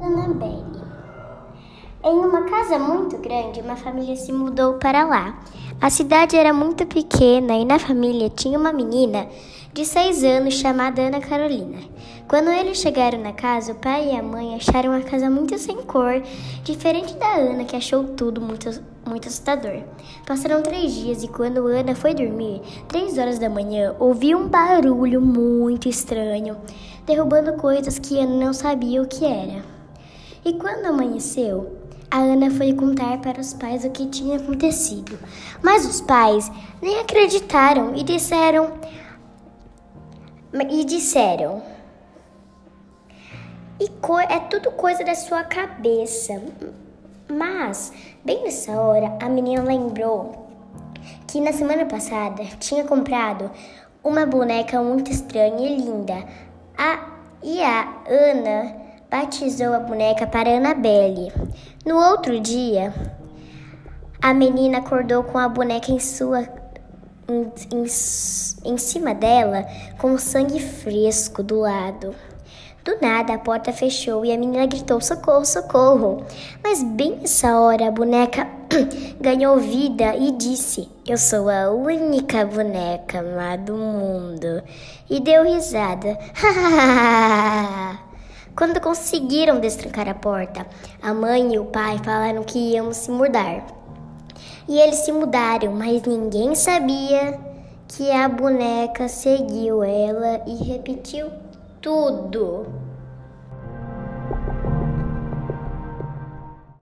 Annabelle. Em uma casa muito grande, uma família se mudou para lá. A cidade era muito pequena e na família tinha uma menina de seis anos chamada Ana Carolina. Quando eles chegaram na casa, o pai e a mãe acharam a casa muito sem cor, diferente da Ana, que achou tudo muito, muito assustador. Passaram três dias e quando Ana foi dormir, três horas da manhã, ouviu um barulho muito estranho, derrubando coisas que Ana não sabia o que era. E quando amanheceu, a Ana foi contar para os pais o que tinha acontecido. Mas os pais nem acreditaram e disseram e disseram e é tudo coisa da sua cabeça. Mas, bem nessa hora, a menina lembrou que na semana passada tinha comprado uma boneca muito estranha e linda. A, e a Ana batizou a boneca para Annabelle. No outro dia, a menina acordou com a boneca em sua em, em, em cima dela, com sangue fresco do lado. Do nada a porta fechou e a menina gritou: socorro, socorro! Mas bem nessa hora a boneca ganhou vida e disse: Eu sou a única boneca má do mundo. E deu risada. Quando conseguiram destrancar a porta, a mãe e o pai falaram que iam se mudar. E eles se mudaram, mas ninguém sabia que a boneca seguiu ela e repetiu tudo.